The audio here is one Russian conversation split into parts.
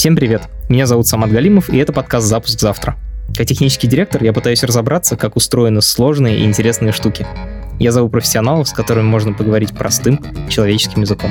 Всем привет! Меня зовут Самат Галимов, и это подкаст «Запуск завтра». Как технический директор я пытаюсь разобраться, как устроены сложные и интересные штуки. Я зову профессионалов, с которыми можно поговорить простым человеческим языком.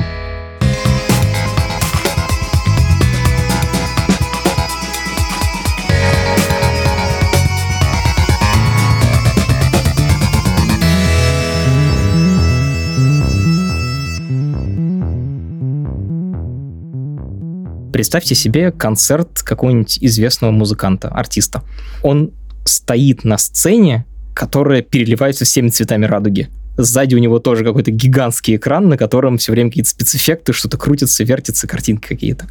Представьте себе концерт какого-нибудь известного музыканта, артиста. Он стоит на сцене, которая переливается всеми цветами радуги. Сзади у него тоже какой-то гигантский экран, на котором все время какие-то спецэффекты, что-то крутится, вертится, картинки какие-то.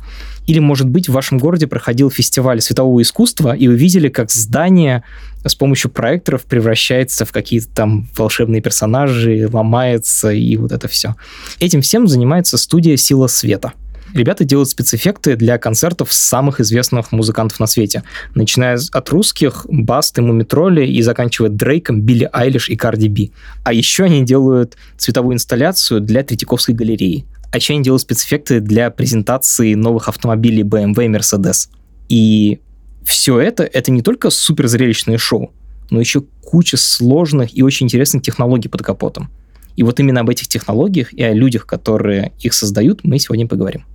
Или, может быть, в вашем городе проходил фестиваль светового искусства, и вы видели, как здание с помощью проекторов превращается в какие-то там волшебные персонажи, ломается, и вот это все. Этим всем занимается студия «Сила света». Ребята делают спецэффекты для концертов самых известных музыкантов на свете, начиная от русских, Басты, Мумитроли и заканчивая Дрейком, Билли Айлиш и Карди Би. А еще они делают цветовую инсталляцию для Третьяковской галереи. А еще они делают спецэффекты для презентации новых автомобилей BMW и Mercedes. И все это, это не только суперзрелищное шоу, но еще куча сложных и очень интересных технологий под капотом. И вот именно об этих технологиях и о людях, которые их создают, мы сегодня поговорим.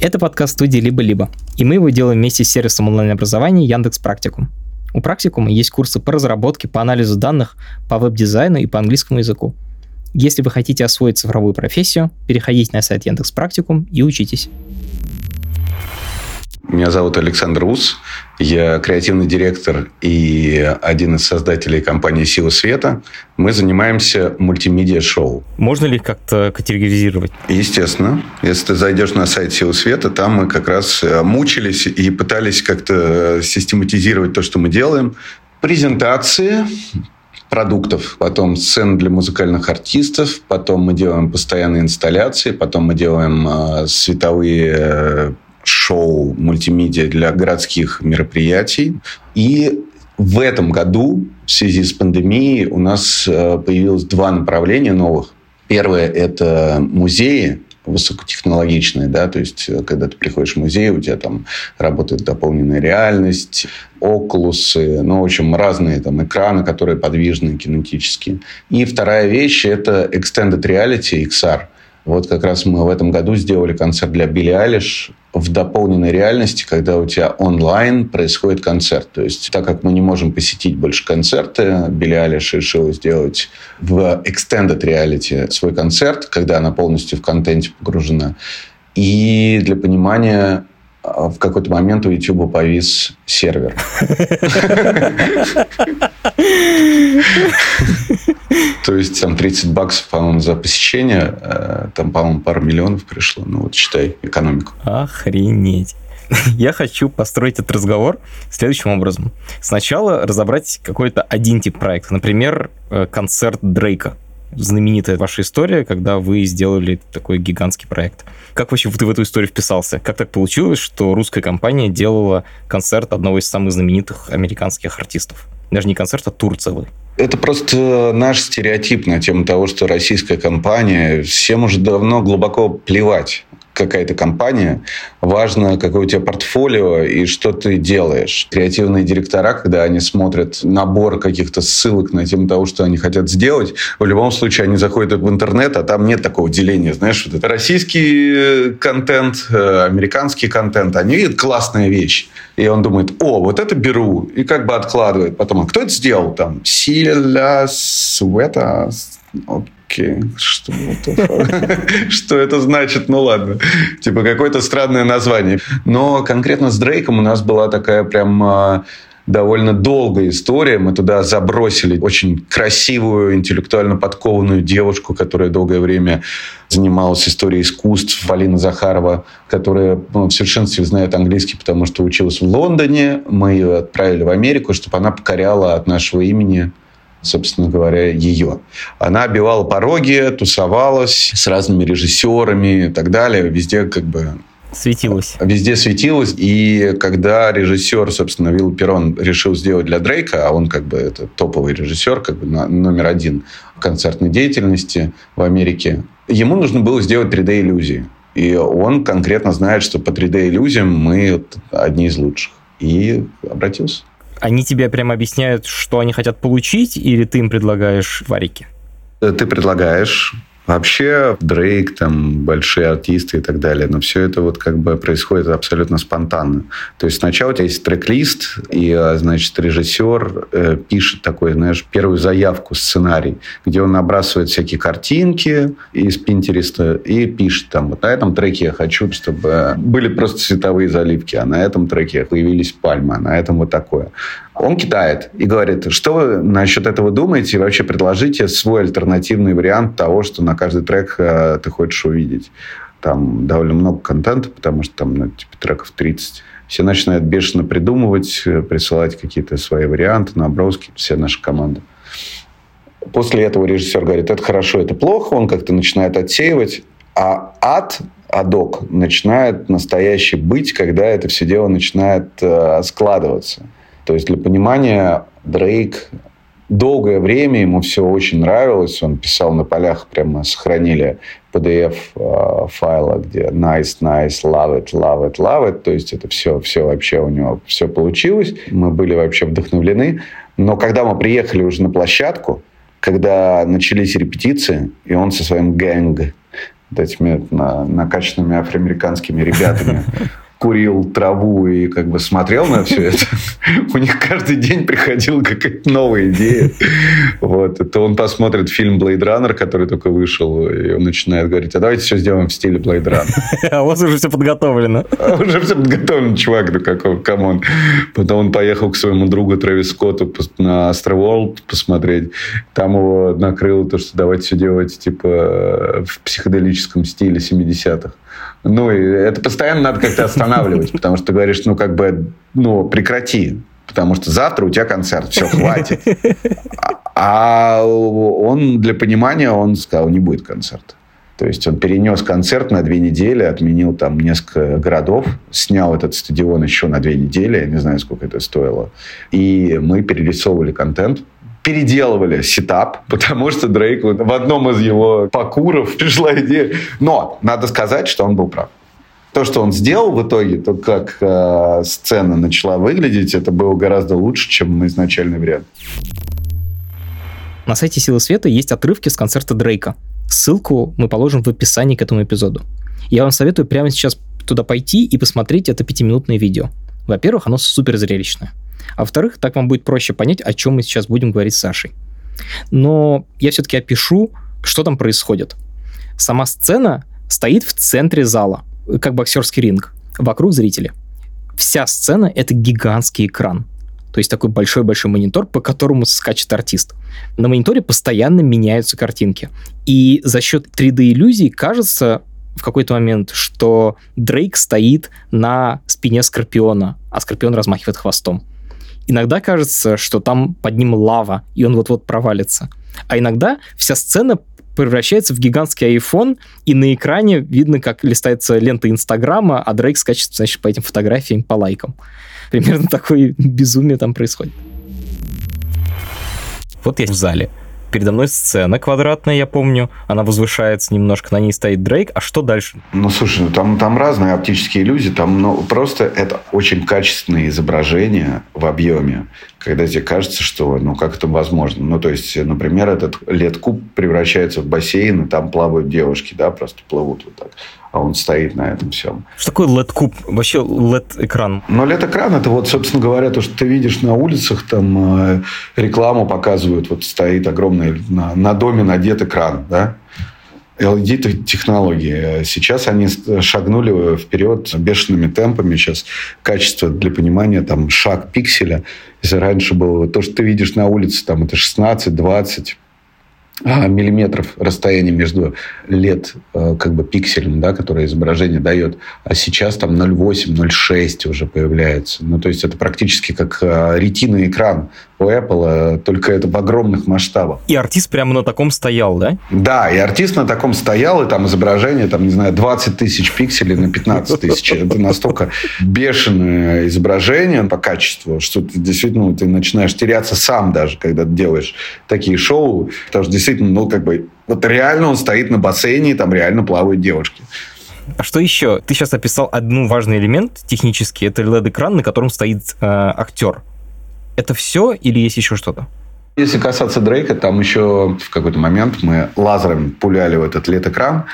Это подкаст студии «Либо-либо», и мы его делаем вместе с сервисом онлайн-образования Яндекс Практикум. У Практикума есть курсы по разработке, по анализу данных, по веб-дизайну и по английскому языку. Если вы хотите освоить цифровую профессию, переходите на сайт Яндекс Практикум и учитесь. Меня зовут Александр Ус. Я креативный директор и один из создателей компании «Сила света». Мы занимаемся мультимедиа-шоу. Можно ли их как-то категоризировать? Естественно. Если ты зайдешь на сайт «Сила света», там мы как раз э, мучились и пытались как-то систематизировать то, что мы делаем. Презентации, продуктов, потом сцены для музыкальных артистов, потом мы делаем постоянные инсталляции, потом мы делаем э, световые э, шоу мультимедиа для городских мероприятий. И в этом году в связи с пандемией у нас э, появилось два направления новых. Первое – это музеи, высокотехнологичные, да, то есть э, когда ты приходишь в музей, у тебя там работает дополненная реальность, окулусы, ну, в общем, разные там экраны, которые подвижные, кинетические. И вторая вещь – это Extended Reality, XR – вот как раз мы в этом году сделали концерт для Билли Алиш в дополненной реальности, когда у тебя онлайн происходит концерт. То есть, так как мы не можем посетить больше концерты, Билли Алиш решила сделать в extended reality свой концерт, когда она полностью в контенте погружена. И для понимания, в какой-то момент у YouTube повис сервер. То есть там 30 баксов, по-моему, за посещение, э, там, по-моему, пару миллионов пришло. Ну вот считай экономику. Охренеть. Я хочу построить этот разговор следующим образом. Сначала разобрать какой-то один тип проекта. Например, э, концерт Дрейка знаменитая ваша история, когда вы сделали такой гигантский проект. Как вообще ты в эту историю вписался? Как так получилось, что русская компания делала концерт одного из самых знаменитых американских артистов? Даже не концерт, а тур целый. Это просто наш стереотип на тему того, что российская компания, всем уже давно глубоко плевать какая-то компания, важно, какое у тебя портфолио и что ты делаешь. Креативные директора, когда они смотрят набор каких-то ссылок на тему того, что они хотят сделать, в любом случае они заходят в интернет, а там нет такого деления. Знаешь, вот это российский э, контент, э, американский контент, они видят классная вещь. И он думает, о, вот это беру. И как бы откладывает. Потом, а кто это сделал? Там, Силя Суэта. Окей, что это? Значит? Ну ладно. Типа какое-то странное название. Но конкретно с Дрейком у нас была такая прям а, довольно долгая история. Мы туда забросили очень красивую, интеллектуально подкованную девушку, которая долгое время занималась историей искусств, Полина Захарова, которая ну, в совершенстве знает английский, потому что училась в Лондоне. Мы ее отправили в Америку, чтобы она покоряла от нашего имени собственно говоря, ее. Она обивала пороги, тусовалась с разными режиссерами и так далее. Везде как бы Светилась. Везде светилась. И когда режиссер, собственно, Вилл Перрон решил сделать для Дрейка, а он как бы это топовый режиссер, как бы номер один в концертной деятельности в Америке, ему нужно было сделать 3D-иллюзии. И он конкретно знает, что по 3D-иллюзиям мы одни из лучших. И обратился. Они тебе прямо объясняют, что они хотят получить, или ты им предлагаешь варики? Ты предлагаешь, Вообще Дрейк, там, большие артисты и так далее, но все это вот как бы происходит абсолютно спонтанно. То есть сначала у тебя есть трек-лист, и, а, значит, режиссер э, пишет такой, знаешь, первую заявку, сценарий, где он набрасывает всякие картинки из Пинтереста и пишет там, вот на этом треке я хочу, чтобы были просто цветовые заливки, а на этом треке появились пальмы, а на этом вот такое. Он кидает и говорит, что вы насчет этого думаете, и вообще предложите свой альтернативный вариант того, что на каждый трек э, ты хочешь увидеть. Там довольно много контента, потому что там ну, типа, треков 30. Все начинают бешено придумывать, э, присылать какие-то свои варианты, наброски, все наша команда. После этого режиссер говорит, это хорошо, это плохо, он как-то начинает отсеивать, а ад, адок, начинает настоящий быть, когда это все дело начинает э, складываться. То есть для понимания Дрейк долгое время ему все очень нравилось. Он писал на полях, прямо сохранили PDF э, файла, где nice, nice, love it, love it, love it. То есть это все, все вообще у него все получилось. Мы были вообще вдохновлены. Но когда мы приехали уже на площадку, когда начались репетиции, и он со своим гэнг, вот этими накачанными афроамериканскими ребятами курил траву и как бы смотрел на все это, у них каждый день приходила какая-то новая идея. Вот. Это он посмотрит фильм «Blade Runner», который только вышел, и он начинает говорить, а давайте все сделаем в стиле «Blade Runner». А у вас уже все подготовлено. А уже все подготовлено, чувак, ну какой, come on. Потом он поехал к своему другу Трэвис Скотту на Astroworld посмотреть. Там его накрыло то, что давайте все делать типа в психоделическом стиле 70-х. Ну, и это постоянно надо как-то останавливать, потому что ты говоришь, ну, как бы, ну, прекрати, потому что завтра у тебя концерт, все, хватит. А он, для понимания, он сказал, не будет концерта. То есть он перенес концерт на две недели, отменил там несколько городов, снял этот стадион еще на две недели, я не знаю, сколько это стоило. И мы перерисовывали контент, переделывали сетап, потому что Дрейк в одном из его покуров пришла идея. Но надо сказать, что он был прав. То, что он сделал в итоге, то, как э, сцена начала выглядеть, это было гораздо лучше, чем изначальный вариант. На сайте Силы Света есть отрывки с концерта Дрейка. Ссылку мы положим в описании к этому эпизоду. Я вам советую прямо сейчас туда пойти и посмотреть это пятиминутное видео. Во-первых, оно супер зрелищное. А во-вторых, так вам будет проще понять, о чем мы сейчас будем говорить с Сашей. Но я все-таки опишу, что там происходит. Сама сцена стоит в центре зала, как боксерский ринг. Вокруг зрители. Вся сцена — это гигантский экран. То есть такой большой-большой монитор, по которому скачет артист. На мониторе постоянно меняются картинки. И за счет 3D-иллюзий кажется в какой-то момент, что Дрейк стоит на спине Скорпиона, а Скорпион размахивает хвостом. Иногда кажется, что там под ним лава, и он вот-вот провалится. А иногда вся сцена превращается в гигантский iPhone, и на экране видно, как листается лента Инстаграма, а Дрейк скачет, значит, по этим фотографиям, по лайкам. Примерно такое безумие там происходит. Вот я в зале. Передо мной сцена квадратная, я помню. Она возвышается немножко, на ней стоит Дрейк. А что дальше? Ну, слушай, ну, там, там разные оптические иллюзии. Там ну, просто это очень качественное изображение в объеме, когда тебе кажется, что ну как это возможно. Ну, то есть, например, этот лед-куб превращается в бассейн, и там плавают девушки, да, просто плывут вот так а он стоит на этом всем. Что такое LED-куб? Вообще LED-экран? Ну, LED-экран это вот, собственно говоря, то, что ты видишь на улицах, там э, рекламу показывают, вот стоит огромный, на, на доме надет экран, да? LED-технологии. Сейчас они шагнули вперед бешеными темпами. Сейчас качество для понимания, там, шаг пикселя. Если раньше было то, что ты видишь на улице, там, это 16, 20, а, миллиметров расстояние между лет э, как бы пикселем, да, которое изображение дает, а сейчас там 0,8, 0,6 уже появляется. Ну, то есть это практически как э, ретинный экран у Apple, только это в огромных масштабах. И артист прямо на таком стоял, да? Да, и артист на таком стоял, и там изображение, там, не знаю, 20 тысяч пикселей на 15 тысяч. Это настолько бешеное изображение по качеству, что ты действительно ты начинаешь теряться сам даже, когда делаешь такие шоу. Потому что действительно, ну, как бы, вот реально он стоит на бассейне, и там реально плавают девушки. А что еще? Ты сейчас описал один важный элемент технический. Это LED-экран, на котором стоит э, актер. Это все или есть еще что-то? Если касаться Дрейка, там еще в какой-то момент мы лазером пуляли в этот LED-экран.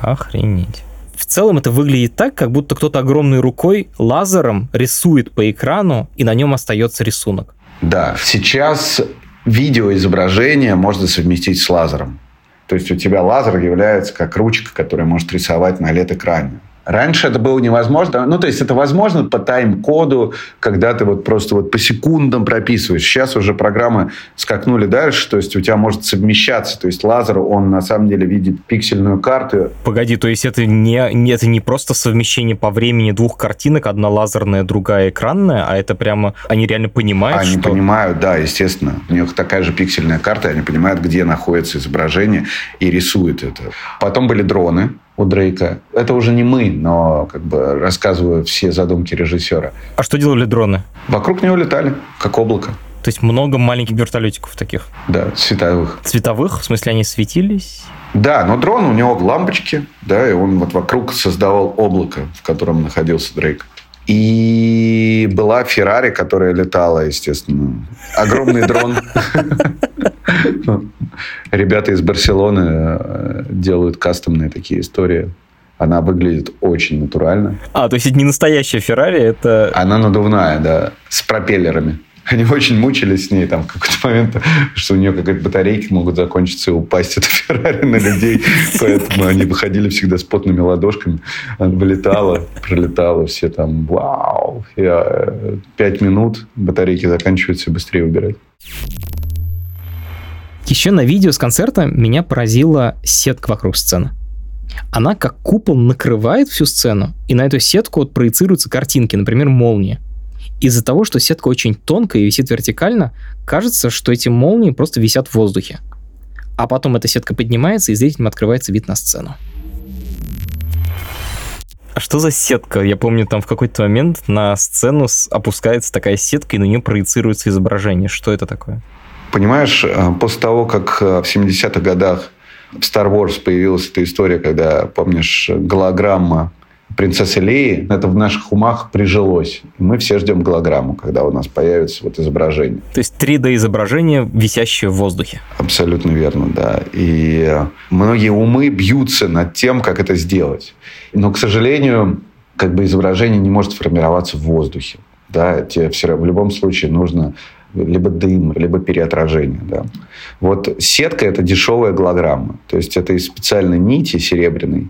Охренеть. В целом это выглядит так, как будто кто-то огромной рукой лазером рисует по экрану, и на нем остается рисунок. Да, сейчас видеоизображение можно совместить с лазером. То есть у тебя лазер является как ручка, которая может рисовать на LED-экране. Раньше это было невозможно. Ну, то есть это возможно по тайм-коду, когда ты вот просто вот по секундам прописываешь. Сейчас уже программы скакнули дальше, то есть у тебя может совмещаться. То есть лазер, он на самом деле видит пиксельную карту. Погоди, то есть это не, не, это не просто совмещение по времени двух картинок, одна лазерная, другая экранная, а это прямо они реально понимают, Они что... понимают, да, естественно. У них такая же пиксельная карта, они понимают, где находится изображение и рисуют это. Потом были дроны, у Дрейка. Это уже не мы, но как бы рассказываю все задумки режиссера. А что делали дроны? Вокруг него летали, как облако. То есть много маленьких вертолетиков таких? Да, цветовых. Цветовых? В смысле, они светились? Да, но дрон, у него лампочки, да, и он вот вокруг создавал облако, в котором находился Дрейк. И была Феррари, которая летала, естественно. Огромный дрон. Ребята из Барселоны э, делают кастомные такие истории. Она выглядит очень натурально. А, то есть это не настоящая Феррари, это... Она надувная, да, с пропеллерами. Они очень мучились с ней там в какой-то момент, что у нее какая-то батарейки могут закончиться и упасть эта Феррари на людей. Поэтому они выходили всегда с потными ладошками. Она вылетала, пролетала, все там вау. Я, э, пять минут, батарейки заканчиваются, быстрее убирать. Еще на видео с концерта меня поразила сетка вокруг сцены. Она как купол накрывает всю сцену, и на эту сетку вот проецируются картинки, например, молнии. Из-за того, что сетка очень тонкая и висит вертикально, кажется, что эти молнии просто висят в воздухе. А потом эта сетка поднимается, и зрителям открывается вид на сцену. А что за сетка? Я помню, там в какой-то момент на сцену опускается такая сетка, и на нее проецируется изображение. Что это такое? Понимаешь, э, после того, как э, в 70-х годах в Star Wars появилась эта история, когда, помнишь, голограмма принцессы Леи, это в наших умах прижилось. Мы все ждем голограмму, когда у нас появится вот изображение. То есть 3D-изображение, висящее в воздухе. Абсолютно верно, да. И многие умы бьются над тем, как это сделать. Но, к сожалению, как бы изображение не может формироваться в воздухе. Да, тебе все, в любом случае нужно либо дым, либо переотражение. Да. Вот сетка – это дешевая голограмма. То есть это из специальной нити серебряной,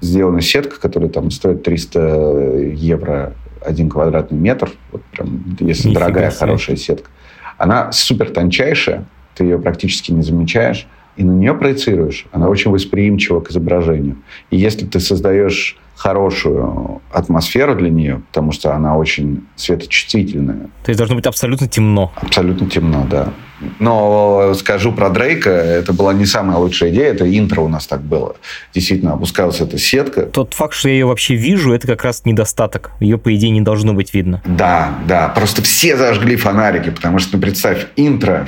сделана сетка, которая там стоит 300 евро один квадратный метр, вот прям, если Нифига дорогая, себе. хорошая сетка. Она супер тончайшая, ты ее практически не замечаешь, и на нее проецируешь. Она очень восприимчива к изображению. И если ты создаешь хорошую атмосферу для нее, потому что она очень светочувствительная. То есть должно быть абсолютно темно. Абсолютно темно, да. Но скажу про Дрейка, это была не самая лучшая идея, это интро у нас так было. Действительно, опускалась эта сетка. Тот факт, что я ее вообще вижу, это как раз недостаток. Ее, по идее, не должно быть видно. Да, да, просто все зажгли фонарики, потому что, ну, представь, интро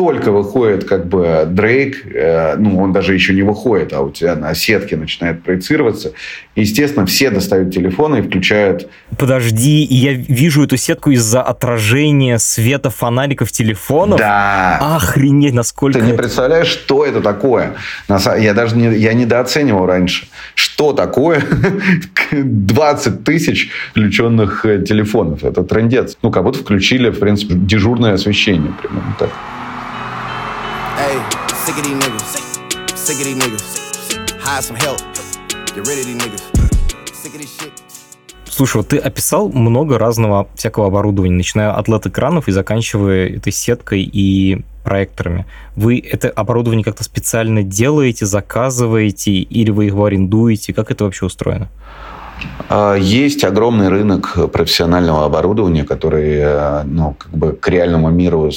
только выходит как бы Дрейк, э, ну, он даже еще не выходит, а у тебя на сетке начинает проецироваться. естественно, все достают телефоны и включают... Подожди, я вижу эту сетку из-за отражения света фонариков телефонов? Да. Охренеть, насколько... Ты не представляешь, что это такое? Я даже не, я недооценивал раньше. Что такое 20 тысяч включенных э, телефонов? Это трендец. Ну, как будто включили, в принципе, дежурное освещение. Примерно так. Sick of these niggas. Sick of these niggas. Hire some help. Get rid of these niggas. Sick of this shit. Слушай, вот ты описал много разного всякого оборудования, начиная от LED-экранов и заканчивая этой сеткой и проекторами. Вы это оборудование как-то специально делаете, заказываете, или вы его арендуете? Как это вообще устроено? А, есть огромный рынок профессионального оборудования, который э, ну, как бы к реальному миру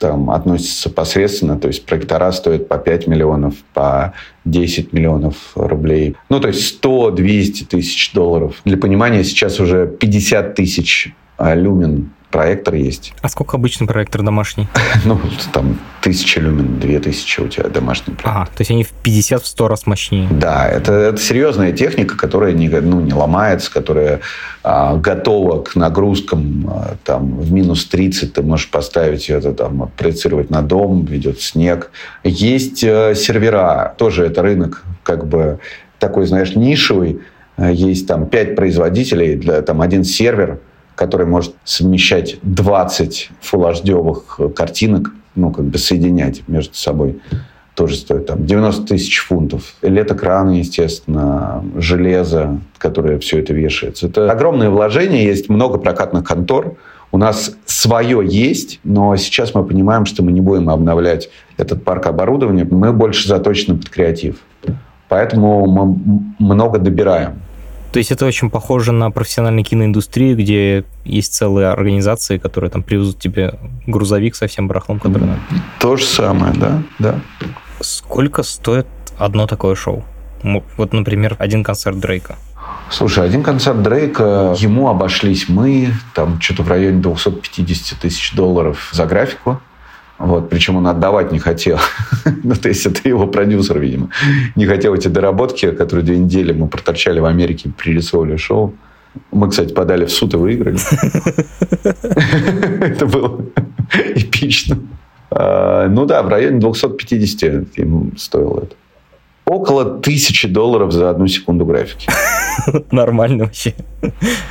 там относятся посредственно, то есть проектора стоят по 5 миллионов, по 10 миллионов рублей. Ну, то есть 100-200 тысяч долларов. Для понимания, сейчас уже 50 тысяч люмен проектор есть. А сколько обычный проектор домашний? Ну, там тысяча люмен, две тысячи у тебя домашний проектор. Ага, то есть они в 50-100 раз мощнее. Да, это, это серьезная техника, которая не, ну, не ломается, которая а, готова к нагрузкам. А, там, в минус 30 ты можешь поставить это, там, проецировать на дом, ведет снег. Есть а, сервера, тоже это рынок как бы такой, знаешь, нишевый. А, есть там 5 производителей, для, там один сервер – который может совмещать 20 Full HD картинок, ну, как бы соединять между собой, тоже стоит там 90 тысяч фунтов. LED-экраны, естественно, железо, которое все это вешается. Это огромное вложение, есть много прокатных контор, у нас свое есть, но сейчас мы понимаем, что мы не будем обновлять этот парк оборудования. Мы больше заточены под креатив. Поэтому мы много добираем. То есть это очень похоже на профессиональную киноиндустрию, где есть целые организации, которые там привезут тебе грузовик со всем барахлом, который надо. То же самое, да, да. Сколько стоит одно такое шоу? Вот, например, один концерт Дрейка. Слушай, один концерт Дрейка, ему обошлись мы, там что-то в районе 250 тысяч долларов за графику. Вот, причем он отдавать не хотел. ну, то есть, это его продюсер, видимо. Не хотел эти доработки, которые две недели мы проторчали в Америке, пририсовывали шоу. Мы, кстати, подали в суд и выиграли. Это было эпично. А, ну да, в районе 250 ему стоило это. Около тысячи долларов за одну секунду графики. Нормально вообще.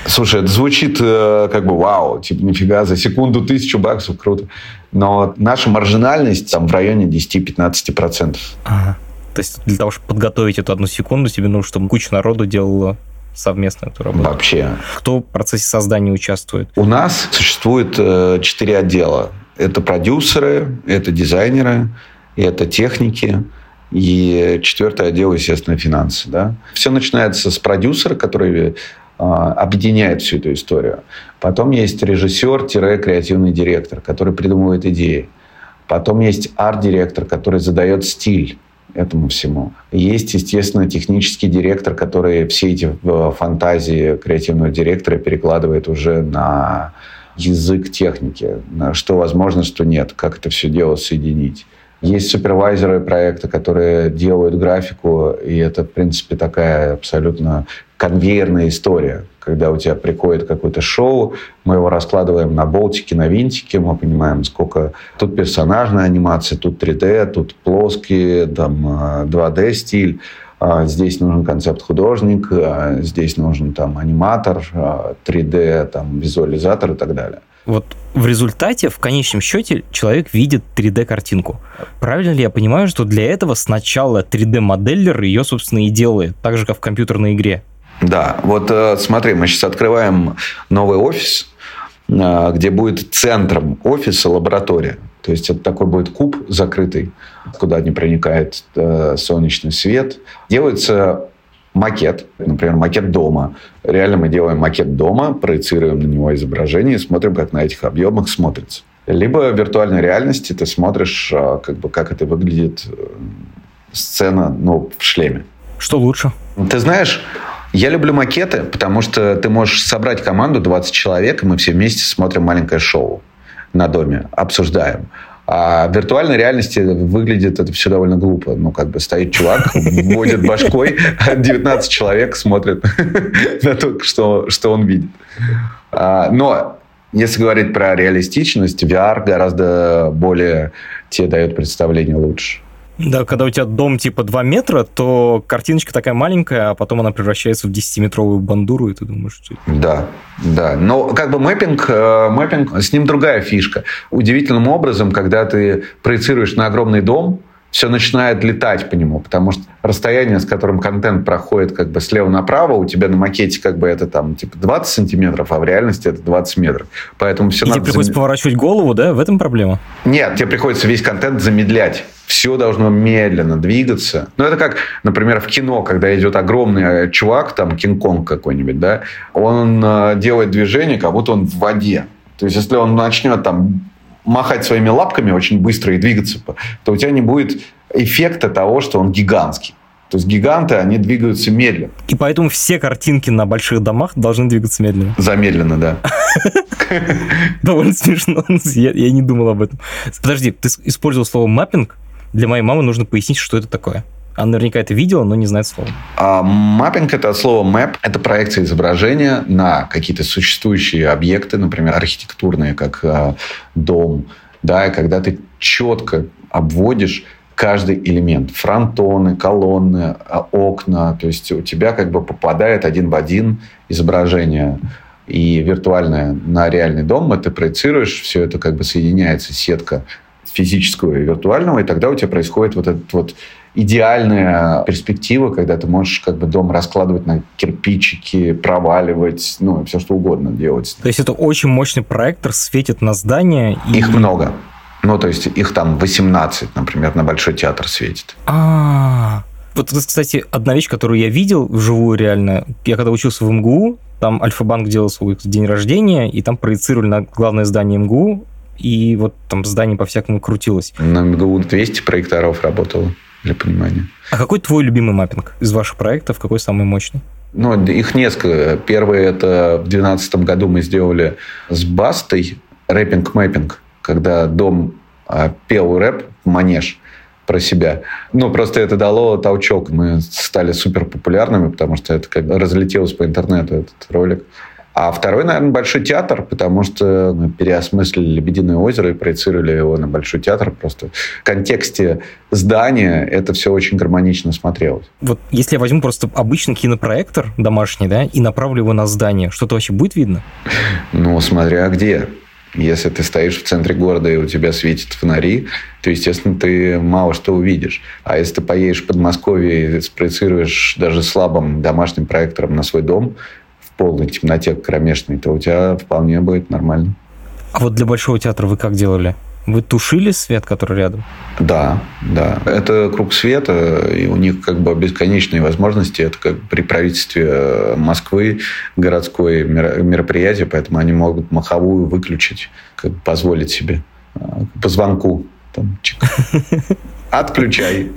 Слушай, это звучит э, как бы вау, типа нифига, за секунду тысячу баксов, круто. Но наша маржинальность там в районе 10-15%. Ага. То есть для того, чтобы подготовить эту одну секунду, тебе нужно, чтобы куча народу делала совместно эту работу? Вообще. Кто в процессе создания участвует? У нас существует э, четыре отдела. Это продюсеры, это дизайнеры, это техники, и четвертый отдел, естественно, финансы. Да? Все начинается с продюсера, который а, объединяет всю эту историю. Потом есть режиссер-креативный директор, который придумывает идеи. Потом есть арт-директор, который задает стиль этому всему. Есть, естественно, технический директор, который все эти э, фантазии креативного директора перекладывает уже на язык техники, на что возможно, что нет, как это все дело соединить. Есть супервайзеры проекта, которые делают графику, и это, в принципе, такая абсолютно конвейерная история. Когда у тебя приходит какое-то шоу, мы его раскладываем на болтики, на винтики, мы понимаем, сколько... Тут персонажная анимация, тут 3D, тут плоские, там 2D стиль. А здесь нужен концепт-художник, а здесь нужен там аниматор, 3D, там, визуализатор и так далее. Вот в результате, в конечном счете, человек видит 3D-картинку. Правильно ли я понимаю, что для этого сначала 3D-моделлер ее, собственно, и делает, так же, как в компьютерной игре? Да, вот э, смотри, мы сейчас открываем новый офис, э, где будет центром офиса лаборатория. То есть это такой будет куб закрытый, куда не проникает э, солнечный свет. Делается макет, например, макет дома. Реально мы делаем макет дома, проецируем на него изображение и смотрим, как на этих объемах смотрится. Либо в виртуальной реальности ты смотришь, как бы, как это выглядит сцена ну, в шлеме. Что лучше? Ты знаешь, я люблю макеты, потому что ты можешь собрать команду 20 человек, и мы все вместе смотрим маленькое шоу на доме, обсуждаем. А в виртуальной реальности выглядит это все довольно глупо. Ну, как бы стоит чувак, вводит башкой, 19 человек смотрят на то, что, что он видит. А, но если говорить про реалистичность, VR гораздо более тебе дает представление лучше. Да, когда у тебя дом типа 2 метра, то картиночка такая маленькая, а потом она превращается в 10-метровую бандуру, и ты думаешь, что... Да, да. Но как бы мэппинг, э, мэппинг, с ним другая фишка. Удивительным образом, когда ты проецируешь на огромный дом, все начинает летать по нему, потому что расстояние, с которым контент проходит как бы слева направо, у тебя на макете как бы это там типа 20 сантиметров, а в реальности это 20 метров. Поэтому все И надо тебе приходится зам... поворачивать голову, да? В этом проблема? Нет, тебе приходится весь контент замедлять. Все должно медленно двигаться. Ну, это как, например, в кино, когда идет огромный э, чувак, там, Кинг-Конг какой-нибудь, да, он э, делает движение, как будто он в воде. То есть, если он начнет там махать своими лапками очень быстро и двигаться, то у тебя не будет эффекта того, что он гигантский. То есть гиганты, они двигаются медленно. И поэтому все картинки на больших домах должны двигаться медленно. Замедленно, да. Довольно смешно. Я, не думал об этом. Подожди, ты использовал слово маппинг? Для моей мамы нужно пояснить, что это такое. Она наверняка это видела, но не знает слова. А, маппинг – это от слова map. Это проекция изображения на какие-то существующие объекты, например, архитектурные, как а, дом. Да, когда ты четко обводишь каждый элемент. Фронтоны, колонны, а, окна. То есть у тебя как бы попадает один в один изображение и виртуальное на реальный дом. Ты проецируешь, все это как бы соединяется, сетка физического и виртуального, и тогда у тебя происходит вот этот вот идеальная перспектива, когда ты можешь как бы дом раскладывать на кирпичики, проваливать, ну, все что угодно делать. То есть это очень мощный проектор, светит на здание. И... Их много. Ну, то есть их там 18, например, на Большой театр светит. А, вот это, кстати, одна вещь, которую я видел вживую реально. Я когда учился в МГУ, там Альфа-банк делал свой день рождения, и там проецировали на главное здание МГУ, и вот там здание по-всякому крутилось. На МГУ 200 проекторов работало для понимания. А какой твой любимый маппинг из ваших проектов? Какой самый мощный? Ну, их несколько. Первый это в 2012 году мы сделали с Бастой rapping-mapping, когда дом а, пел рэп, манеж про себя. Ну, просто это дало толчок. Мы стали супер популярными, потому что это как разлетелось по интернету, этот ролик. А второй, наверное, Большой театр, потому что мы переосмыслили «Лебединое озеро» и проецировали его на Большой театр. Просто в контексте здания это все очень гармонично смотрелось. Вот если я возьму просто обычный кинопроектор домашний, да, и направлю его на здание, что-то вообще будет видно? Ну, смотря где. Если ты стоишь в центре города и у тебя светят фонари, то, естественно, ты мало что увидишь. А если ты поедешь в Подмосковье и спроецируешь даже слабым домашним проектором на свой дом, полной темноте кромешной, то у тебя вполне будет нормально. А вот для Большого театра вы как делали? Вы тушили свет, который рядом? Да, да. Это круг света, и у них как бы бесконечные возможности. Это как при правительстве Москвы городское мероприятие, поэтому они могут маховую выключить, как бы позволить себе э, по звонку. Там, чик. Отключай.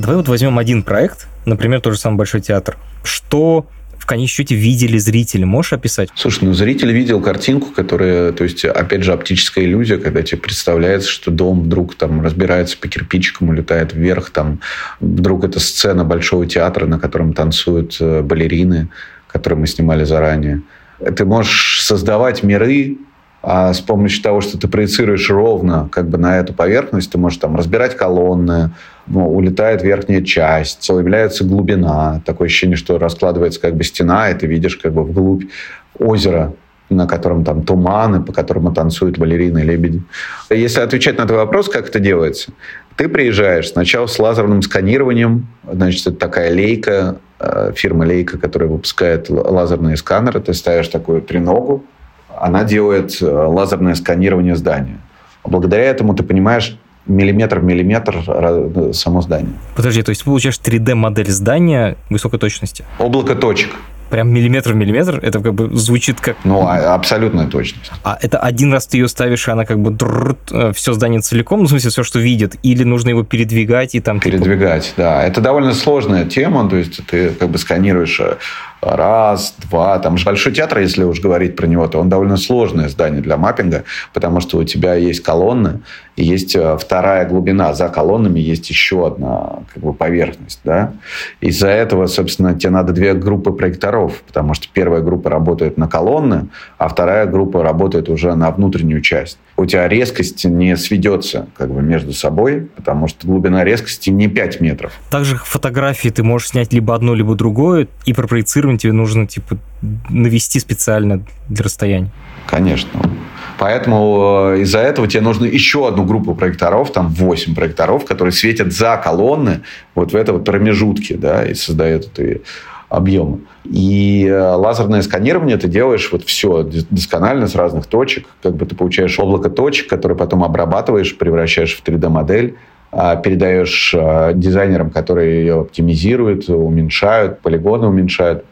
Давай вот возьмем один проект, например, тот же самый Большой театр. Что в конечном счете видели зрители? Можешь описать? Слушай, ну зритель видел картинку, которая, то есть, опять же, оптическая иллюзия, когда тебе представляется, что дом вдруг там разбирается по кирпичикам, улетает вверх, там вдруг это сцена Большого театра, на котором танцуют э, балерины, которые мы снимали заранее. Ты можешь создавать миры, а с помощью того, что ты проецируешь ровно как бы на эту поверхность, ты можешь там разбирать колонны, ну, улетает верхняя часть, появляется глубина, такое ощущение, что раскладывается как бы стена, и ты видишь как бы вглубь озера, на котором там туманы, по которому танцуют балерины лебеди. Если отвечать на твой вопрос, как это делается, ты приезжаешь сначала с лазерным сканированием, значит, это такая лейка, э, фирма Лейка, которая выпускает лазерные сканеры, ты ставишь такую треногу, она делает э, лазерное сканирование здания. Благодаря этому ты понимаешь миллиметр в миллиметр само здание. Подожди, то есть ты получаешь 3D-модель здания высокой точности? Облако точек. Прям миллиметр в миллиметр? Это как бы звучит как... Ну, а, абсолютная точность. А это один раз ты ее ставишь, и она как бы э, все здание целиком, ну, в смысле, все, что видит, или нужно его передвигать и там... Передвигать, типа... да. Это довольно сложная тема, то есть ты как бы сканируешь раз, два. Там же Большой театр, если уж говорить про него, то он довольно сложное здание для маппинга, потому что у тебя есть колонны, и есть э, вторая глубина. За колоннами есть еще одна как бы, поверхность. Да? Из-за этого, собственно, тебе надо две группы проекторов, потому что первая группа работает на колонны, а вторая группа работает уже на внутреннюю часть. У тебя резкость не сведется как бы между собой, потому что глубина резкости не 5 метров. Также фотографии ты можешь снять либо одно, либо другое, и пропроецировать тебе нужно типа навести специально для расстояния. Конечно. Поэтому э, из-за этого тебе нужно еще одну группу проекторов, там 8 проекторов, которые светят за колонны вот в это вот промежутке, да, и создают эти объемы. И э, лазерное сканирование ты делаешь вот все досконально с разных точек. Как бы ты получаешь облако точек, которые потом обрабатываешь, превращаешь в 3D-модель а передаешь э, дизайнерам, которые ее оптимизируют, уменьшают, полигоны уменьшают,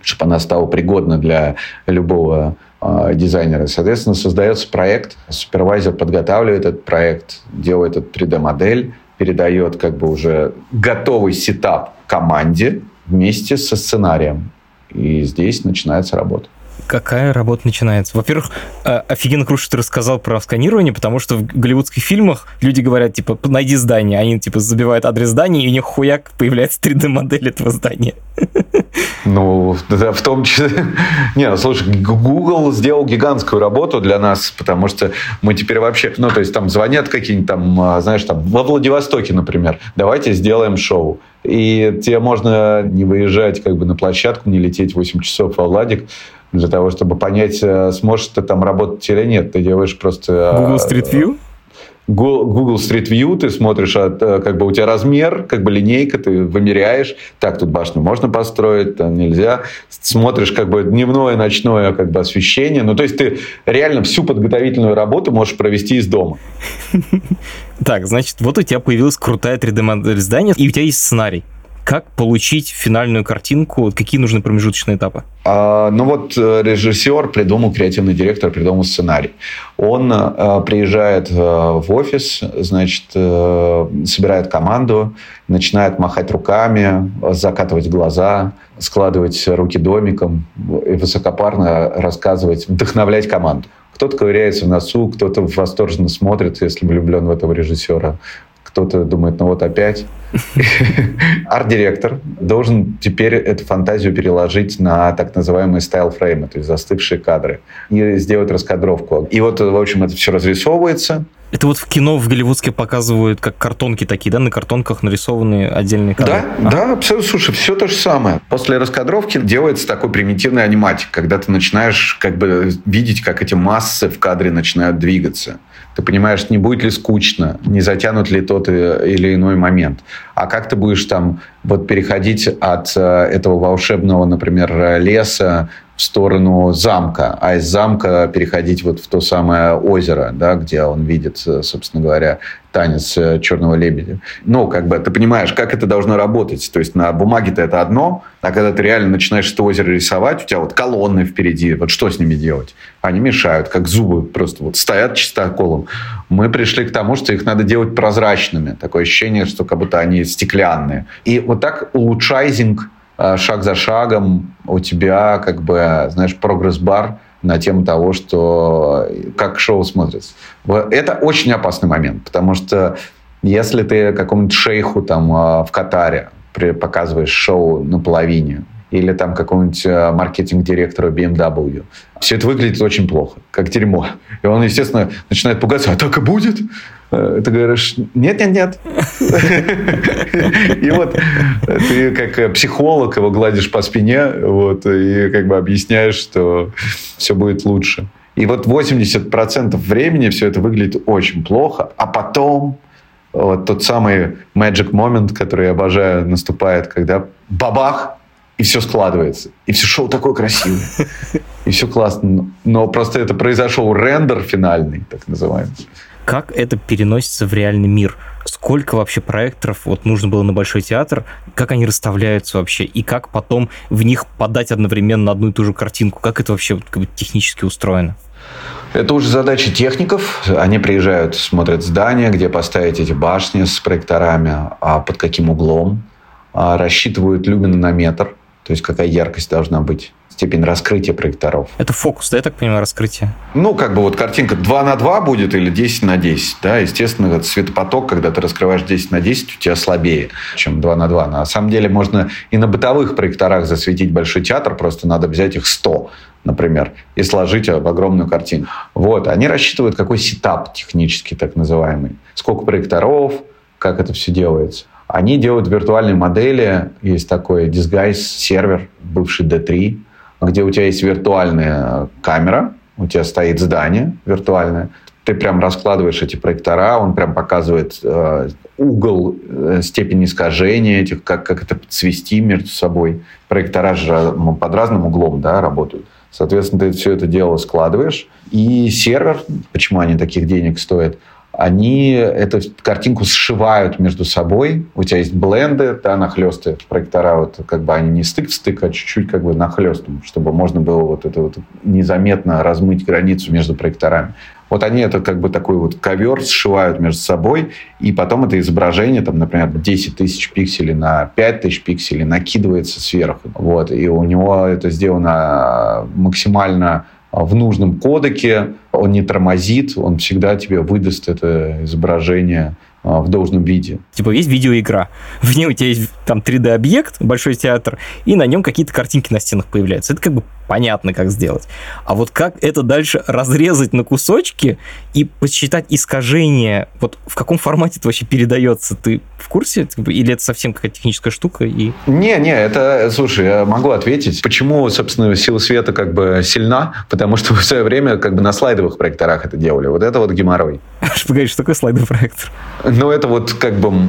чтобы она стала пригодна для любого э, дизайнеры. Соответственно, создается проект, супервайзер подготавливает этот проект, делает эту 3D-модель, передает как бы уже готовый сетап команде вместе со сценарием. И здесь начинается работа. Какая работа начинается? Во-первых, э, офигенно круто, что ты рассказал про сканирование, потому что в голливудских фильмах люди говорят, типа, найди здание, они, типа, забивают адрес здания, и у них хуяк появляется 3D-модель этого здания. Ну, да, в том числе... Не, ну, слушай, Google сделал гигантскую работу для нас, потому что мы теперь вообще... Ну, то есть там звонят какие-нибудь там, а, знаешь, там во Владивостоке, например, давайте сделаем шоу. И тебе можно не выезжать как бы на площадку, не лететь 8 часов в Владик, для того, чтобы понять, э, сможешь ты там работать или нет. Ты делаешь просто... Google Street View? Google Street View, ты смотришь, от, э, как бы у тебя размер, как бы линейка, ты вымеряешь, так, тут башню можно построить, там нельзя. Смотришь как бы дневное, ночное как бы освещение. Ну, то есть ты реально всю подготовительную работу можешь провести из дома. Так, значит, вот у тебя появилась крутая 3D-модель здания, и у тебя есть сценарий как получить финальную картинку, какие нужны промежуточные этапы? А, ну вот э, режиссер придумал, креативный директор придумал сценарий. Он а, приезжает в офис, значит, собирает команду, начинает махать руками, закатывать глаза, складывать руки домиком и высокопарно рассказывать, вдохновлять команду. Кто-то ковыряется в носу, кто-то восторженно смотрит, если влюблен в этого режиссера кто-то думает, ну вот опять. Арт-директор должен теперь эту фантазию переложить на так называемые стайл-фреймы, то есть застывшие кадры, и сделать раскадровку. И вот, в общем, это все разрисовывается, это вот в кино в голливудске показывают как картонки такие, да, на картонках нарисованные отдельные кадры. Да, а? да, абсолютно. Слушай, все то же самое. После раскадровки делается такой примитивный аниматик, когда ты начинаешь как бы видеть, как эти массы в кадре начинают двигаться. Ты понимаешь, не будет ли скучно, не затянут ли тот или иной момент. А как ты будешь там вот переходить от э, этого волшебного, например, леса в сторону замка, а из замка переходить вот в то самое озеро, да, где он видит, собственно говоря, танец э, черного лебедя. Ну, как бы ты понимаешь, как это должно работать. То есть на бумаге-то это одно, а когда ты реально начинаешь это озеро рисовать, у тебя вот колонны впереди, вот что с ними делать? Они мешают, как зубы просто вот стоят чистоколом. Мы пришли к тому, что их надо делать прозрачными. Такое ощущение, что как будто они стеклянные. И вот так улучшайзинг Э, шаг за шагом у тебя как бы, знаешь, прогресс-бар на тему того, что как шоу смотрится. Это очень опасный момент, потому что если ты какому-нибудь шейху там э, в Катаре показываешь шоу наполовине, или там какому-нибудь э, маркетинг-директору BMW. Все это выглядит очень плохо, как дерьмо. И он, естественно, начинает пугаться, а так и будет? Э, ты говоришь, нет-нет-нет. И вот ты как психолог его гладишь по спине вот, и как бы объясняешь, что все будет лучше. И вот 80% времени все это выглядит очень плохо, а потом вот тот самый magic moment, который я обожаю, наступает, когда бабах, и все складывается. И все шоу такое красивое. И все классно. Но просто это произошел рендер финальный, так называемый как это переносится в реальный мир. Сколько вообще проекторов вот нужно было на Большой театр, как они расставляются вообще, и как потом в них подать одновременно одну и ту же картинку, как это вообще как бы, технически устроено? Это уже задача техников. Они приезжают, смотрят здание, где поставить эти башни с проекторами, а под каким углом, а рассчитывают люминометр, то есть какая яркость должна быть степень раскрытия проекторов. Это фокус, да, я так понимаю, раскрытие? Ну, как бы вот картинка 2 на 2 будет или 10 на 10, да, естественно, этот светопоток, когда ты раскрываешь 10 на 10, у тебя слабее, чем 2 на 2. На самом деле можно и на бытовых проекторах засветить большой театр, просто надо взять их 100, например, и сложить в огромную картину. Вот, они рассчитывают какой сетап технический, так называемый. Сколько проекторов, как это все делается. Они делают виртуальные модели. Есть такой disguise сервер, бывший D3, где у тебя есть виртуальная камера, у тебя стоит здание виртуальное, ты прям раскладываешь эти проектора, он прям показывает э, угол, э, степень искажения этих, как, как это свести между собой. Проектора же под разным углом да, работают. Соответственно, ты все это дело складываешь. И сервер, почему они таких денег стоят, они эту картинку сшивают между собой. У тебя есть бленды, да, нахлесты проектора, вот как бы они не стык в стык, а чуть-чуть как бы нахлестом, чтобы можно было вот это вот незаметно размыть границу между проекторами. Вот они это как бы такой вот ковер сшивают между собой, и потом это изображение, там, например, 10 тысяч пикселей на 5 тысяч пикселей накидывается сверху. Вот, и у него это сделано максимально в нужном кодеке, он не тормозит, он всегда тебе выдаст это изображение а, в должном виде. Типа есть видеоигра, в ней у тебя есть там 3D-объект, большой театр, и на нем какие-то картинки на стенах появляются. Это как бы понятно, как сделать. А вот как это дальше разрезать на кусочки и посчитать искажение, вот в каком формате это вообще передается, ты в курсе? Или это совсем какая-то техническая штука? И... Не, не, это, слушай, я могу ответить. Почему, собственно, сила света как бы сильна? Потому что в свое время как бы на слайдовых проекторах это делали. Вот это вот геморрой. Погоди, что такое слайдовый проектор? Ну, это вот как бы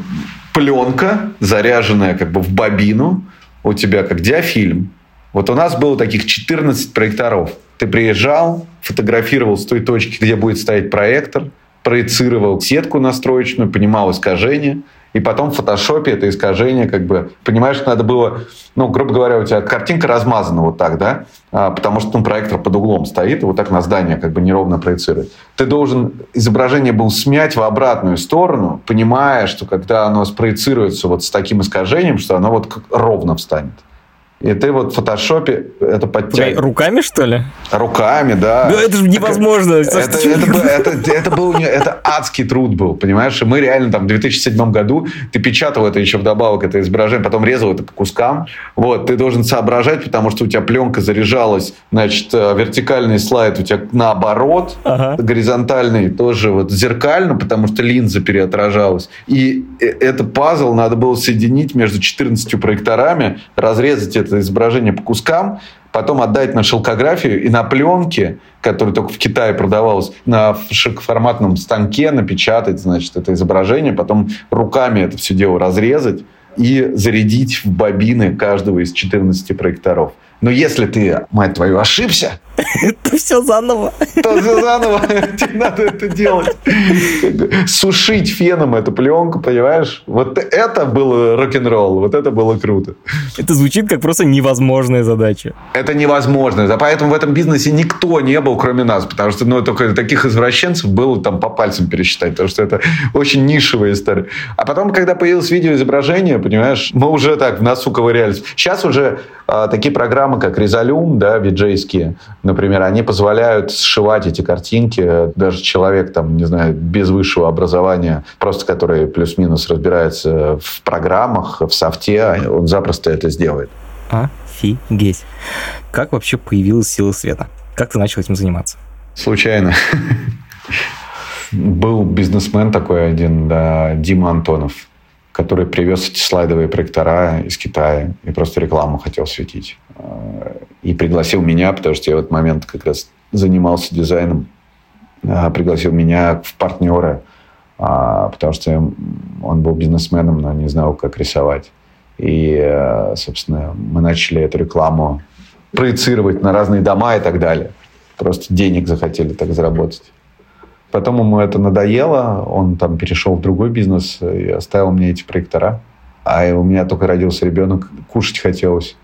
пленка, заряженная как бы в бобину, у тебя как диафильм, вот у нас было таких 14 проекторов. Ты приезжал, фотографировал с той точки, где будет стоять проектор, проецировал сетку настроечную, понимал искажение, и потом в фотошопе это искажение, как бы, понимаешь, надо было, ну, грубо говоря, у тебя картинка размазана вот так, да, а, потому что ну, проектор под углом стоит и вот так на здание как бы неровно проецирует. Ты должен изображение был смять в обратную сторону, понимая, что когда оно спроецируется вот с таким искажением, что оно вот ровно встанет. И ты вот в фотошопе это подтягиваешь. Руками, что ли? Руками, да. Ну, это же невозможно. Это, это, это, это, это, был, это адский труд был, понимаешь? И мы реально там в 2007 году, ты печатал это еще вдобавок, это изображение, потом резал это по кускам. Вот, ты должен соображать, потому что у тебя пленка заряжалась, значит, э, вертикальный слайд у тебя наоборот, ага. горизонтальный тоже вот зеркально, потому что линза переотражалась. И э, это пазл надо было соединить между 14 проекторами, разрезать это это изображение по кускам, потом отдать на шелкографию и на пленке, которая только в Китае продавалась, на широкоформатном станке напечатать, значит, это изображение, потом руками это все дело разрезать и зарядить в бобины каждого из 14 проекторов. Но если ты, мать твою, ошибся, то все заново. То все заново. Тебе надо это делать. Сушить феном эту пленку, понимаешь? Вот это было рок-н-ролл. Вот это было круто. Это звучит как просто невозможная задача. Это невозможно. Поэтому в этом бизнесе никто не был, кроме нас. Потому что ну, только таких извращенцев было там по пальцам пересчитать. Потому что это очень нишевая история. А потом, когда появилось видеоизображение, понимаешь, мы уже так в носу ковырялись. Сейчас уже а, такие программы, как Резолюм, да, виджейские, например, они позволяют сшивать эти картинки. Даже человек, там, не знаю, без высшего образования, просто который плюс-минус разбирается в программах, в софте, он запросто это сделает. Офигеть. Как вообще появилась сила света? Как ты начал этим заниматься? Случайно. Был бизнесмен такой один, да, Дима Антонов который привез эти слайдовые проектора из Китая и просто рекламу хотел светить. И пригласил меня, потому что я в этот момент как раз занимался дизайном, э, пригласил меня в партнеры, а, потому что он был бизнесменом, но не знал, как рисовать. И, э, собственно, мы начали эту рекламу проецировать на разные дома и так далее. Просто денег захотели так заработать. Потом ему это надоело, он там перешел в другой бизнес и оставил мне эти проектора. А у меня только родился ребенок, кушать хотелось.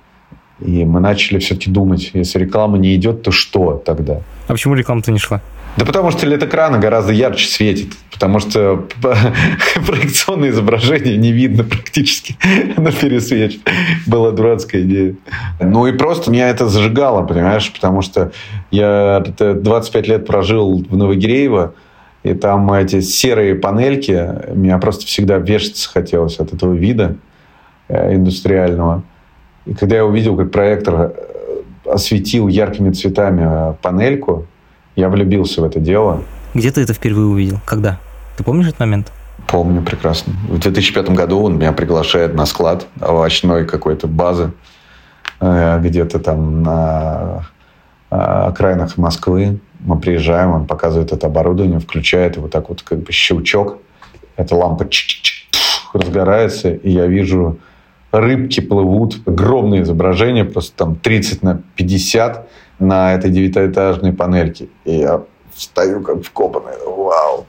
И мы начали все-таки думать, если реклама не идет, то что тогда? А почему реклама-то не шла? Да потому что LED-экраны гораздо ярче светит. Потому что проекционное изображение не видно практически. Оно пересвечит. Была дурацкая идея. Ну и просто меня это зажигало, понимаешь? Потому что я 25 лет прожил в Новогиреево, и там эти серые панельки, меня просто всегда вешаться хотелось от этого вида э, индустриального. И когда я увидел, как проектор э, осветил яркими цветами э, панельку, я влюбился в это дело. Где ты это впервые увидел? Когда? Ты помнишь этот момент? Помню прекрасно. В 2005 году он меня приглашает на склад овощной какой-то базы э, где-то там на окраинах Москвы. Мы приезжаем, он показывает это оборудование, включает, вот так вот как бы щелчок. Эта лампа разгорается, и я вижу рыбки плывут, огромное изображение, просто там 30 на 50 на этой девятиэтажной панельке. И я встаю как вкопанный. Вау!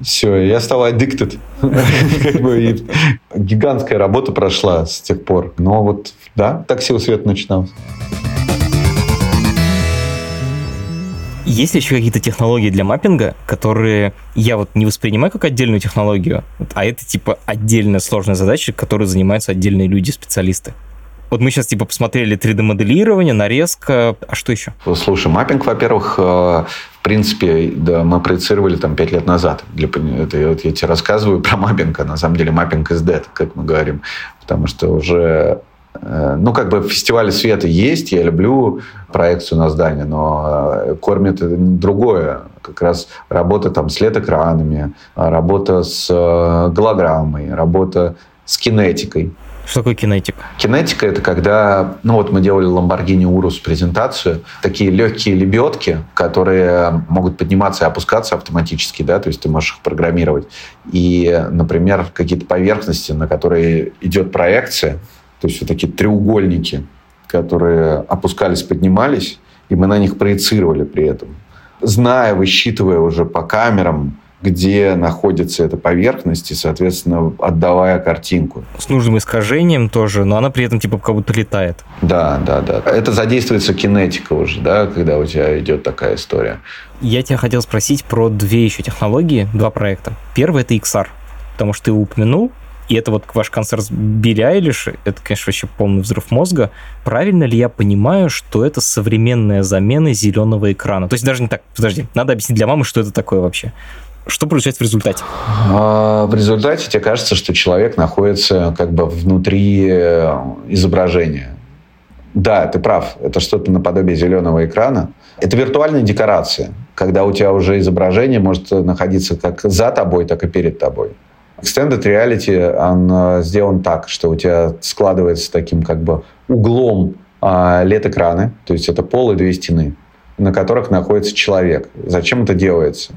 Все, я стал addicted. Гигантская работа прошла с тех пор. Но вот, да, так сил свет начинался. Есть ли еще какие-то технологии для маппинга, которые я вот не воспринимаю как отдельную технологию, а это типа отдельная сложная задача, которой занимаются отдельные люди, специалисты? Вот мы сейчас типа посмотрели 3D-моделирование, нарезка, а что еще? Слушай, маппинг, во-первых, э, в принципе, да, мы проецировали там 5 лет назад. Для, это, вот я тебе рассказываю про маппинг, а на самом деле маппинг is dead, как мы говорим. Потому что уже ну, как бы фестивали света есть, я люблю проекцию на здание, но э, кормит другое. Как раз работа там с LED-экранами, работа с э, голограммой, работа с кинетикой. Что такое кинетика? Кинетика – это когда, ну вот мы делали Lamborghini Urus презентацию, такие легкие лебедки, которые могут подниматься и опускаться автоматически, да, то есть ты можешь их программировать. И, например, какие-то поверхности, на которые идет проекция, то есть вот такие треугольники, которые опускались, поднимались, и мы на них проецировали при этом. Зная, высчитывая уже по камерам, где находится эта поверхность, и, соответственно, отдавая картинку. С нужным искажением тоже, но она при этом типа как будто летает. Да, да, да. Это задействуется кинетика уже, да, когда у тебя идет такая история. Я тебя хотел спросить про две еще технологии, два проекта. Первый — это XR, потому что ты упомянул, и это вот ваш концерт Билли Айлиш, это, конечно, вообще полный взрыв мозга. Правильно ли я понимаю, что это современная замена зеленого экрана? То есть даже не так, подожди, надо объяснить для мамы, что это такое вообще. Что получается в результате? А, в результате тебе кажется, что человек находится как бы внутри э, изображения. Да, ты прав, это что-то наподобие зеленого экрана. Это виртуальная декорация, когда у тебя уже изображение может находиться как за тобой, так и перед тобой. Extended Reality, он э, сделан так, что у тебя складывается таким как бы углом а, LED-экраны, то есть это пол и две стены, на которых находится человек. Зачем это делается?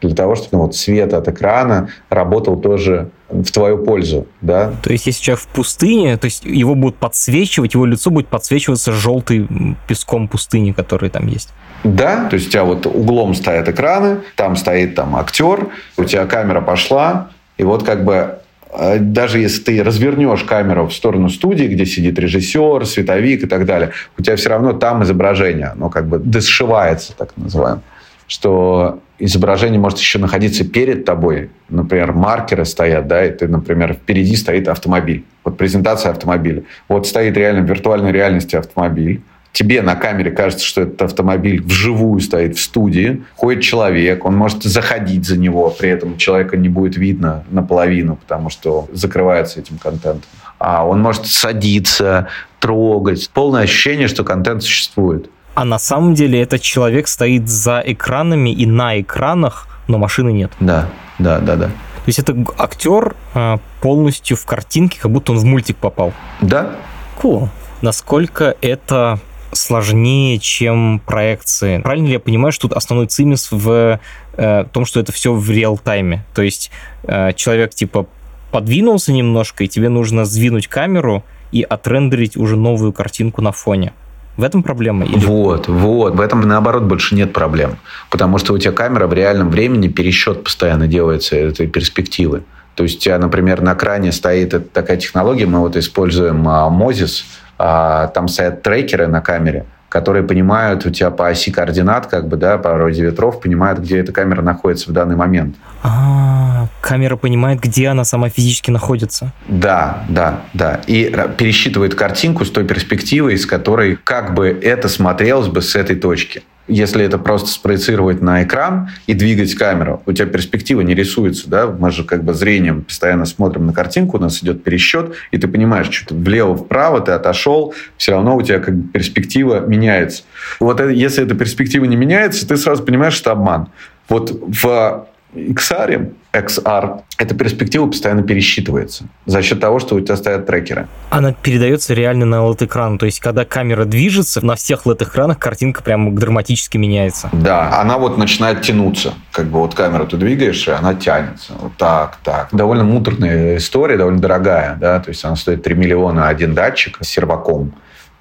Для того, чтобы ну, вот, свет от экрана работал тоже в твою пользу, да? То есть, если человек в пустыне, то есть его будут подсвечивать, его лицо будет подсвечиваться желтым песком пустыни, который там есть. Да, то есть у тебя вот углом стоят экраны, там стоит там актер, у тебя камера пошла, и вот как бы э, даже если ты развернешь камеру в сторону студии, где сидит режиссер, световик и так далее, у тебя все равно там изображение, оно как бы дошивается, так называем, что изображение может еще находиться перед тобой. Например, маркеры стоят, да, и ты, например, впереди стоит автомобиль. Вот презентация автомобиля. Вот стоит реально в виртуальной реальности автомобиль тебе на камере кажется, что этот автомобиль вживую стоит в студии, ходит человек, он может заходить за него, при этом человека не будет видно наполовину, потому что закрывается этим контентом. А он может садиться, трогать. Полное ощущение, что контент существует. А на самом деле этот человек стоит за экранами и на экранах, но машины нет. Да, да, да, да. То есть это актер а, полностью в картинке, как будто он в мультик попал. Да. Cool. Насколько это сложнее, чем проекции. Правильно ли я понимаю, что тут основной цимис в э, том, что это все в реал-тайме? То есть э, человек типа подвинулся немножко, и тебе нужно сдвинуть камеру и отрендерить уже новую картинку на фоне. В этом проблема? Или... Вот, вот. В этом, наоборот, больше нет проблем. Потому что у тебя камера в реальном времени, пересчет постоянно делается этой перспективы. То есть у тебя, например, на экране стоит такая технология, мы вот используем Mozis, а, там стоят трекеры на камере, которые понимают у тебя по оси координат, как бы, да, по роде ветров, понимают, где эта камера находится в данный момент. А, камера понимает, где она сама физически находится. Да, да, да. И пересчитывает картинку с той перспективой, с которой как бы это смотрелось бы с этой точки если это просто спроецировать на экран и двигать камеру, у тебя перспектива не рисуется, да, мы же как бы зрением постоянно смотрим на картинку, у нас идет пересчет, и ты понимаешь, что влево-вправо ты отошел, все равно у тебя как бы перспектива меняется. Вот это, если эта перспектива не меняется, ты сразу понимаешь, что обман. Вот в XR, XR, эта перспектива постоянно пересчитывается за счет того, что у тебя стоят трекеры. Она передается реально на LED-экран. То есть, когда камера движется, на всех LED-экранах картинка прям драматически меняется. Да, она вот начинает тянуться. Как бы вот камеру ты двигаешь, и она тянется. Вот так, так. Довольно муторная история, довольно дорогая. Да? То есть, она стоит 3 миллиона один датчик с серваком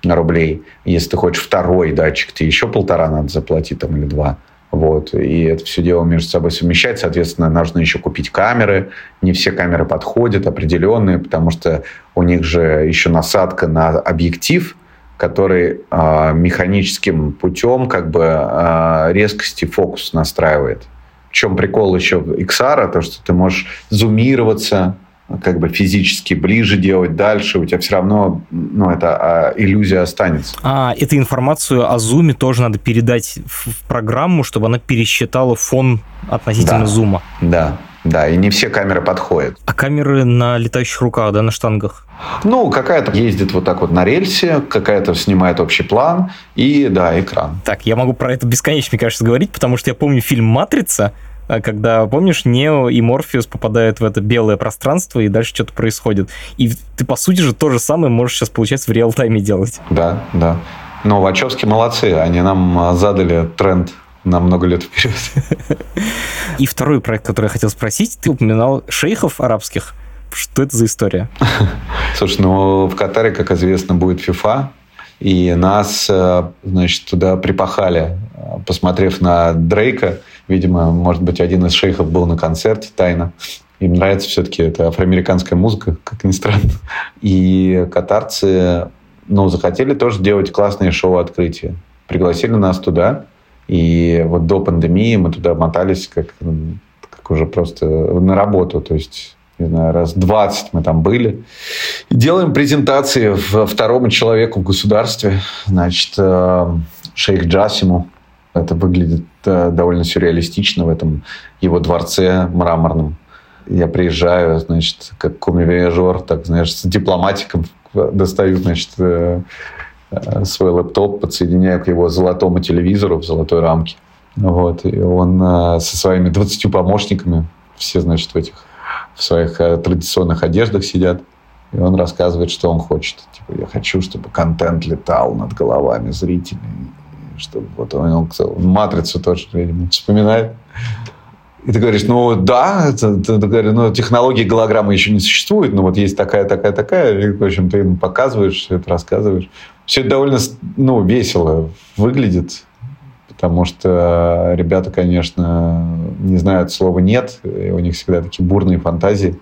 рублей. Если ты хочешь второй датчик, тебе еще полтора надо заплатить там или два Вот, и это все дело между собой совмещать. Соответственно, нужно еще купить камеры. Не все камеры подходят, определенные, потому что у них же еще насадка на объектив, который э, механическим путем как бы э, резкости фокус настраивает. В чем прикол еще XR, то, что ты можешь зумироваться, как бы физически ближе делать дальше, у тебя все равно ну, эта а, иллюзия останется. А, эту информацию о зуме тоже надо передать в программу, чтобы она пересчитала фон относительно да. зума. Да, да, и не все камеры подходят. А камеры на летающих руках, да, на штангах? Ну, какая-то ездит вот так вот на рельсе, какая-то снимает общий план, и, да, экран. Так, я могу про это бесконечно, мне кажется, говорить, потому что я помню фильм «Матрица», когда, помнишь, Нео и Морфеус попадают в это белое пространство, и дальше что-то происходит. И ты, по сути же, то же самое можешь сейчас, получается, в реал-тайме делать. Да, да. Но Вачовски молодцы, они нам а, задали тренд на много лет вперед. И второй проект, который я хотел спросить, ты упоминал шейхов арабских. Что это за история? Слушай, ну в Катаре, как известно, будет FIFA, и нас, э, значит, туда припахали, посмотрев на Дрейка, Видимо, может быть, один из шейхов был на концерте тайно. Им нравится все-таки это афроамериканская музыка, как ни странно. И катарцы ну, захотели тоже делать классные шоу открытия. Пригласили нас туда. И вот до пандемии мы туда мотались как, как уже просто на работу. То есть не знаю, раз 20 мы там были. Делаем презентации второму человеку в государстве, значит, э, шейх Джасиму. Это выглядит э, довольно сюрреалистично в этом его дворце мраморном. Я приезжаю, значит, как комивиажер, так, знаешь, с дипломатиком достаю, значит, э, э, свой лэптоп, подсоединяю к его золотому телевизору в золотой рамке. Вот. И он со своими 20 помощниками, все, значит, в этих в своих традиционных одеждах сидят. И он рассказывает, что он хочет. Типа, я хочу, чтобы контент летал над головами зрителей чтобы вот он, он, матрицу тоже, видимо, вспоминает. И ты говоришь, ну да, это, ты, ты говоришь, ну, технологии голограммы еще не существует, но вот есть такая, такая, такая. И, в общем, ты ему показываешь, все это рассказываешь. Все это довольно ну, весело выглядит, потому что ребята, конечно, не знают слова «нет», и у них всегда такие бурные фантазии.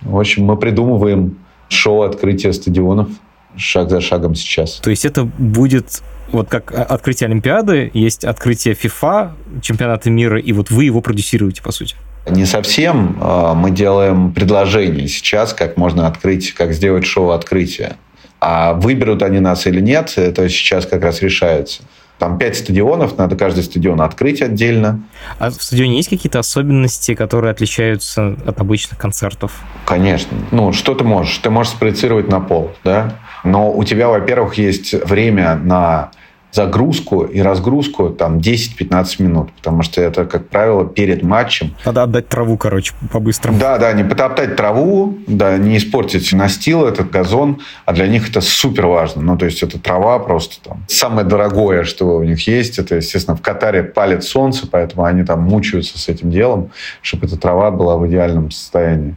В общем, мы придумываем шоу открытия стадионов шаг за шагом сейчас. То есть это будет вот как открытие Олимпиады, есть открытие FIFA, чемпионата мира, и вот вы его продюсируете, по сути. Не совсем. А, мы делаем предложение сейчас, как можно открыть, как сделать шоу открытия. А выберут они нас или нет, это сейчас как раз решается. Там пять стадионов, надо каждый стадион открыть отдельно. А в стадионе есть какие-то особенности, которые отличаются от обычных концертов? Конечно. Ну, что ты можешь? Ты можешь спроецировать на пол, да? Но у тебя, во-первых, есть время на загрузку и разгрузку там 10-15 минут, потому что это, как правило, перед матчем. Надо отдать траву, короче, по-быстрому. Да, да, не потоптать траву, да, не испортить настил, этот газон, а для них это супер важно. Ну, то есть это трава просто там. Самое дорогое, что у них есть, это, естественно, в Катаре палит солнце, поэтому они там мучаются с этим делом, чтобы эта трава была в идеальном состоянии.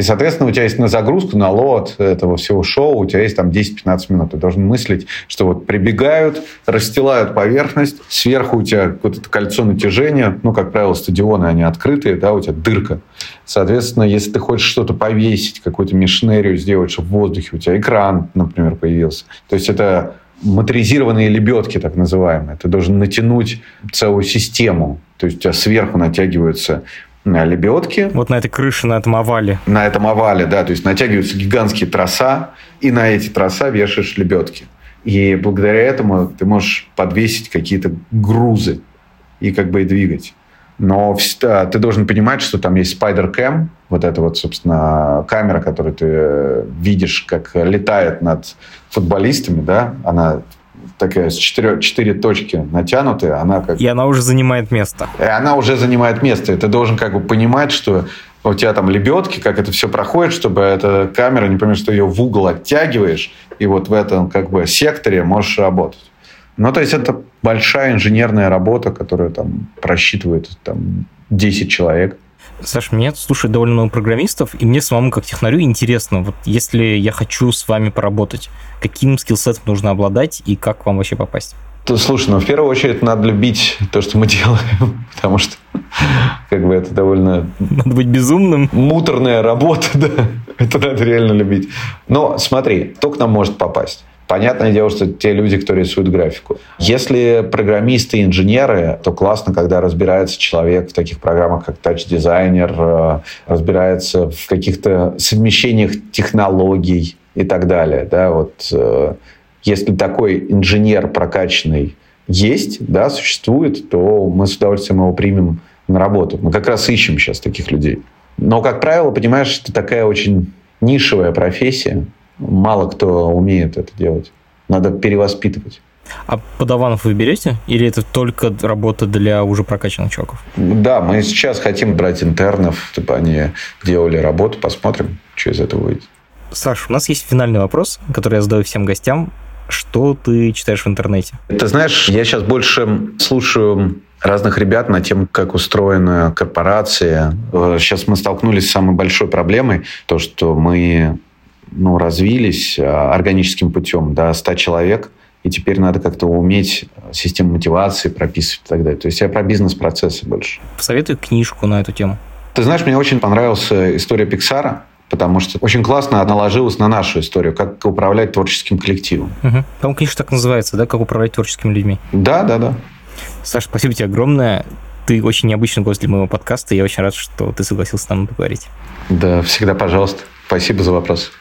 И, соответственно, у тебя есть на загрузку, на лот этого всего шоу, у тебя есть там 10-15 минут. Ты должен мыслить, что вот прибегают, расстилают поверхность, сверху у тебя это кольцо натяжения, ну, как правило, стадионы, они открытые, да, у тебя дырка. Соответственно, если ты хочешь что-то повесить, какую-то мишнерию сделать, чтобы в воздухе у тебя экран, например, появился. То есть это моторизированные лебедки, так называемые. Ты должен натянуть целую систему. То есть у тебя сверху натягиваются лебедки. Вот на этой крыше, на этом овале. На этом овале, да. То есть натягиваются гигантские троса, и на эти троса вешаешь лебедки. И благодаря этому ты можешь подвесить какие-то грузы и как бы и двигать. Но ты должен понимать, что там есть Spider Cam, вот эта вот, собственно, камера, которую ты видишь, как летает над футболистами, да, она такая с четыре, четыре точки натянутые, она как... И она уже занимает место. И она уже занимает место. И ты должен как бы понимать, что у тебя там лебедки, как это все проходит, чтобы эта камера, не помню, что ее в угол оттягиваешь, и вот в этом как бы секторе можешь работать. Ну, то есть это большая инженерная работа, которую там просчитывает там 10 человек. Саш, меня слушает довольно много программистов, и мне самому как технарю интересно, вот если я хочу с вами поработать, каким скиллсетом нужно обладать и как вам вообще попасть? Слушай, ну в первую очередь надо любить то, что мы делаем, потому что как бы это довольно... Надо быть безумным. Муторная работа, да. Это надо реально любить. Но смотри, кто к нам может попасть? Понятное дело, что те люди, кто рисуют графику. Если программисты и инженеры, то классно, когда разбирается человек в таких программах, как Touch Designer, э, разбирается в каких-то совмещениях технологий и так далее. Да, вот, э, если такой инженер прокачанный есть, да, существует, то мы с удовольствием его примем на работу. Мы как раз ищем сейчас таких людей. Но, как правило, понимаешь, это такая очень нишевая профессия, мало кто умеет это делать. Надо перевоспитывать. А подаванов вы берете? Или это только работа для уже прокачанных чуваков? Да, мы сейчас хотим брать интернов, чтобы они делали работу. Посмотрим, что из этого выйдет. Саш, у нас есть финальный вопрос, который я задаю всем гостям. Что ты читаешь в интернете? Ты знаешь, я сейчас больше слушаю разных ребят на тему, как устроена корпорация. Сейчас мы столкнулись с самой большой проблемой, то, что мы ну, развились а, органическим путем до 100 человек, и теперь надо как-то уметь систему мотивации прописывать и так далее. То есть я про бизнес-процессы больше. Посоветую книжку на эту тему. Ты знаешь, мне очень понравилась история Пиксара, потому что очень классно наложилась на нашу историю, как управлять творческим коллективом. Угу. По-моему, книжка так называется, да, как управлять творческими людьми. Да, да, да. Саша, спасибо тебе огромное. Ты очень необычный гость для моего подкаста. Я очень рад, что ты согласился с нами поговорить. Да, всегда пожалуйста. Спасибо за вопрос.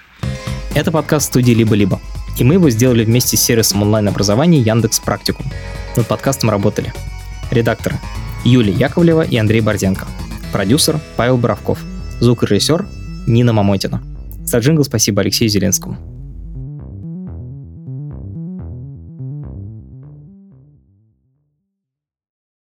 Это подкаст студии «Либо-либо». И мы его сделали вместе с сервисом онлайн-образования Яндекс Практикум. Над подкастом работали редакторы Юлия Яковлева и Андрей Борзенко, продюсер Павел Боровков, звукорежиссер Нина Мамотина. За джингл спасибо Алексею Зеленскому.